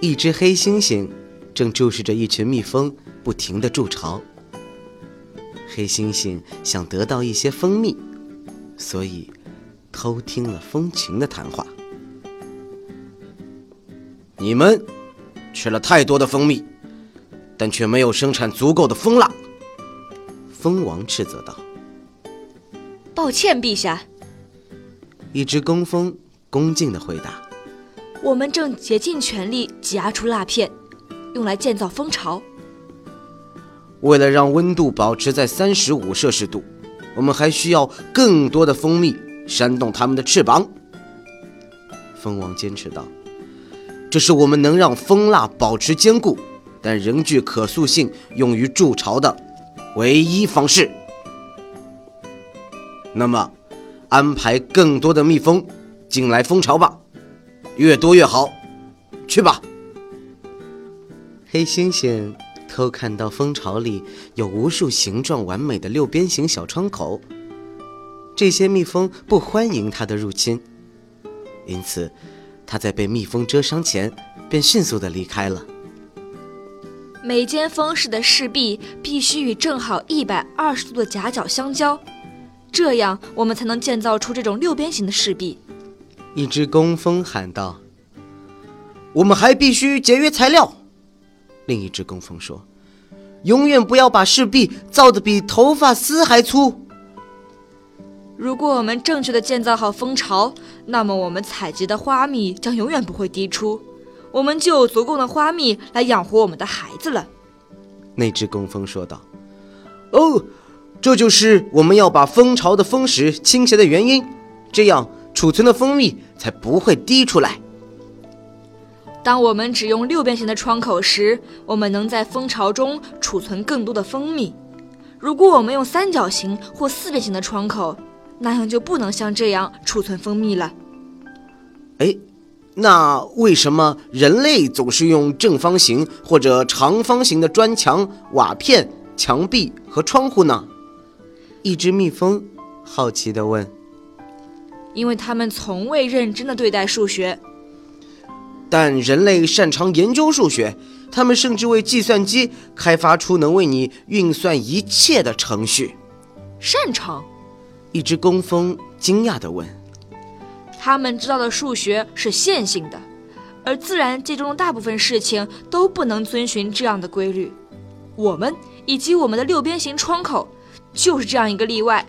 一只黑猩猩正注视着一群蜜蜂不停的筑巢。黑猩猩想得到一些蜂蜜，所以偷听了蜂群的谈话。你们吃了太多的蜂蜜，但却没有生产足够的蜂蜡。蜂王斥责道：“抱歉，陛下。”一只工蜂恭敬的回答。我们正竭尽全力挤压出蜡片，用来建造蜂巢。为了让温度保持在三十五摄氏度，我们还需要更多的蜂蜜扇动它们的翅膀。蜂王坚持道：“这是我们能让蜂蜡保持坚固，但仍具可塑性用于筑巢的唯一方式。那么，安排更多的蜜蜂进来蜂巢吧。”越多越好，去吧。黑猩猩偷看到蜂巢里有无数形状完美的六边形小窗口，这些蜜蜂不欢迎它的入侵，因此它在被蜜蜂蛰伤前便迅速的离开了。每间蜂室的室壁必须与正好一百二十度的夹角相交，这样我们才能建造出这种六边形的室壁。一只工蜂喊道：“我们还必须节约材料。”另一只工蜂说：“永远不要把柿壁造得比头发丝还粗。”如果我们正确的建造好蜂巢，那么我们采集的花蜜将永远不会滴出，我们就有足够的花蜜来养活我们的孩子了。”那只工蜂说道：“哦，这就是我们要把蜂巢的蜂石倾斜的原因，这样。”储存的蜂蜜才不会滴出来。当我们只用六边形的窗口时，我们能在蜂巢中储存更多的蜂蜜。如果我们用三角形或四边形的窗口，那样就不能像这样储存蜂蜜了。哎，那为什么人类总是用正方形或者长方形的砖墙、瓦片、墙壁和窗户呢？一只蜜蜂好奇地问。因为他们从未认真的对待数学，但人类擅长研究数学，他们甚至为计算机开发出能为你运算一切的程序。擅长？一只工蜂惊讶地问。他们知道的数学是线性的，而自然界中的大部分事情都不能遵循这样的规律。我们以及我们的六边形窗口，就是这样一个例外。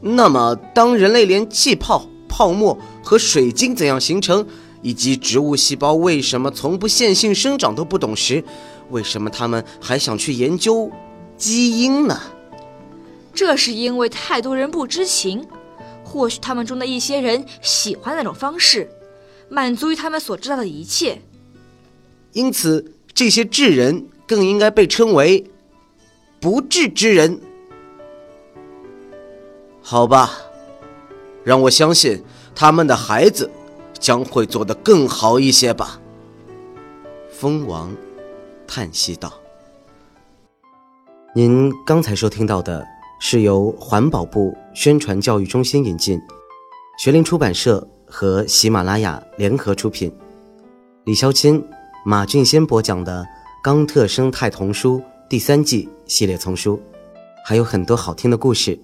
那么，当人类连气泡、泡沫和水晶怎样形成，以及植物细胞为什么从不线性生长都不懂时，为什么他们还想去研究基因呢？这是因为太多人不知情，或许他们中的一些人喜欢那种方式，满足于他们所知道的一切。因此，这些智人更应该被称为不智之人。好吧，让我相信他们的孩子将会做得更好一些吧。蜂王叹息道：“您刚才收听到的是由环保部宣传教育中心引进，学林出版社和喜马拉雅联合出品，李肖钦、马俊先播讲的《冈特生态童书》第三季系列丛书，还有很多好听的故事。”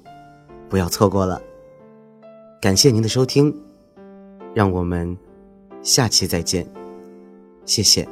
不要错过了，感谢您的收听，让我们下期再见，谢谢。